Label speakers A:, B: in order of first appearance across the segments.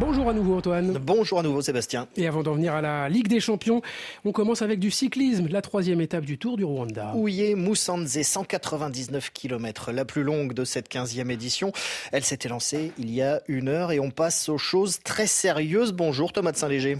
A: Bonjour à nouveau Antoine.
B: Bonjour à nouveau Sébastien.
A: Et avant d'en venir à la Ligue des Champions, on commence avec du cyclisme, la troisième étape du Tour du Rwanda.
B: Ouye Moussanze, 199 km, la plus longue de cette 15e édition. Elle s'était lancée il y a une heure et on passe aux choses très sérieuses. Bonjour Thomas de Saint-Léger.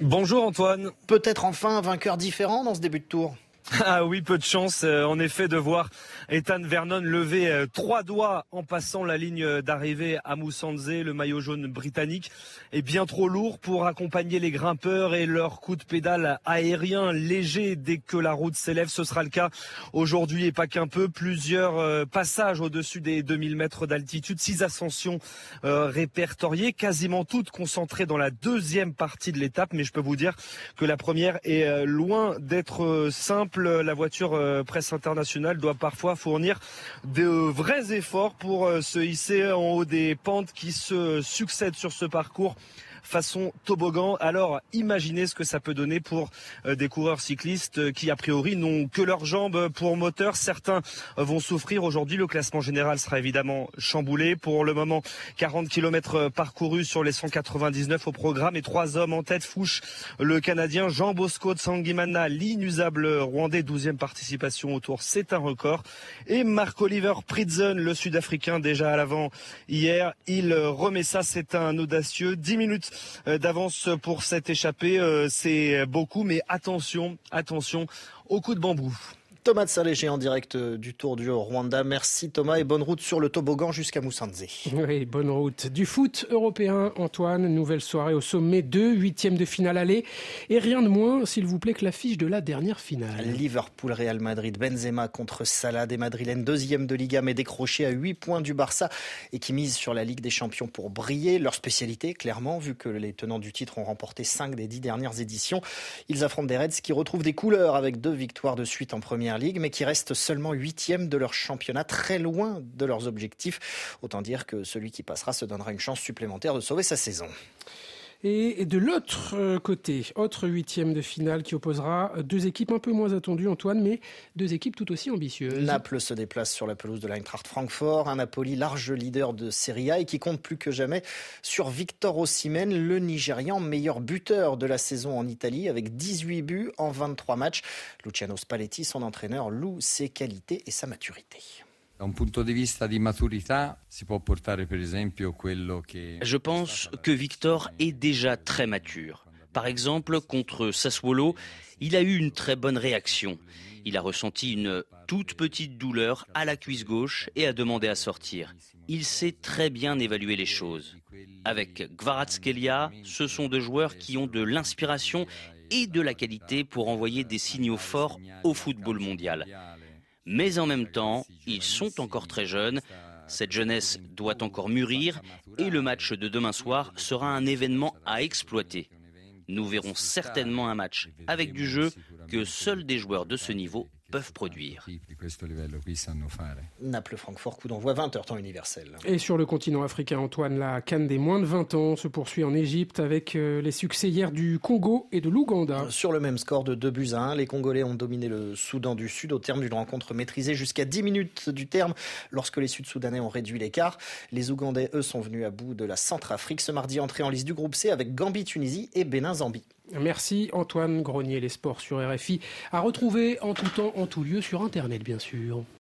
C: Bonjour Antoine.
B: Peut-être enfin un vainqueur différent dans ce début de tour?
C: Ah oui, peu de chance euh, en effet de voir Ethan Vernon lever euh, trois doigts en passant la ligne d'arrivée à Moussanze. Le maillot jaune britannique est bien trop lourd pour accompagner les grimpeurs et leur coup de pédale aérien léger dès que la route s'élève. Ce sera le cas aujourd'hui et pas qu'un peu. Plusieurs euh, passages au-dessus des 2000 mètres d'altitude, six ascensions répertoriées, quasiment toutes concentrées dans la deuxième partie de l'étape. Mais je peux vous dire que la première est loin d'être simple la voiture euh, presse internationale doit parfois fournir de vrais efforts pour euh, se hisser en haut des pentes qui se succèdent sur ce parcours façon toboggan. Alors imaginez ce que ça peut donner pour euh, des coureurs cyclistes euh, qui a priori n'ont que leurs jambes pour moteur. Certains euh, vont souffrir aujourd'hui. Le classement général sera évidemment chamboulé. Pour le moment, 40 km parcourus sur les 199 au programme et trois hommes en tête. Fouche le Canadien Jean Bosco de Sangimana, l'inusable Rwandais, 12e participation au Tour. C'est un record. Et Marc-Oliver Pritzen, le Sud-Africain, déjà à l'avant hier. Il remet ça. C'est un audacieux. 10 minutes d'avance pour cette échappée. Euh, c'est beaucoup, mais attention, attention au coup de bambou.
B: Thomas de Saléger en direct euh, du Tour du Rwanda. Merci Thomas et bonne route sur le toboggan jusqu'à Moussanze.
A: Oui, bonne route. Du foot européen, Antoine, nouvelle soirée au sommet 2, huitième de finale aller. Et rien de moins, s'il vous plaît, que l'affiche de la dernière finale.
B: Liverpool, Real Madrid, Benzema contre Salah, des Madrilènes, deuxième de Liga, mais décroché à 8 points du Barça et qui mise sur la Ligue des Champions pour briller. Leur spécialité, clairement, vu que les tenants du titre ont remporté 5 des 10 dernières éditions. Ils affrontent des Reds qui retrouvent des couleurs avec deux victoires de suite en première Ligue, mais qui restent seulement huitièmes de leur championnat, très loin de leurs objectifs. Autant dire que celui qui passera se donnera une chance supplémentaire de sauver sa saison.
A: Et de l'autre euh, côté, autre huitième de finale qui opposera deux équipes un peu moins attendues, Antoine, mais deux équipes tout aussi ambitieuses.
B: Naples se déplace sur la pelouse de l'Eintracht Francfort, un Napoli large leader de Serie A et qui compte plus que jamais sur Victor Osimhen, le Nigérian meilleur buteur de la saison en Italie avec 18 buts en 23 matchs. Luciano Spalletti, son entraîneur, loue ses qualités et sa maturité.
D: Je pense que Victor est déjà très mature. Par exemple, contre Sassuolo, il a eu une très bonne réaction. Il a ressenti une toute petite douleur à la cuisse gauche et a demandé à sortir. Il sait très bien évaluer les choses. Avec Gvaratskelia, ce sont deux joueurs qui ont de l'inspiration et de la qualité pour envoyer des signaux forts au football mondial. Mais en même temps, ils sont encore très jeunes. Cette jeunesse doit encore mûrir et le match de demain soir sera un événement à exploiter. Nous verrons certainement un match avec du jeu que seuls des joueurs de ce niveau peuvent produire.
B: Naples-Francfort, coup d'envoi 20h temps universel.
A: Et sur le continent africain, Antoine, la canne des moins de 20 ans se poursuit en Égypte avec euh, les succès hier du Congo et de l'Ouganda.
B: Sur le même score de 2 buts à 1, les Congolais ont dominé le Soudan du Sud au terme d'une rencontre maîtrisée jusqu'à 10 minutes du terme lorsque les Sud-Soudanais ont réduit l'écart. Les Ougandais, eux, sont venus à bout de la Centrafrique ce mardi entrée en liste du groupe C avec Gambie-Tunisie et Bénin-Zambie.
A: Merci Antoine Grenier, les sports sur RFI, à retrouver en tout temps, en tout lieu sur Internet bien sûr.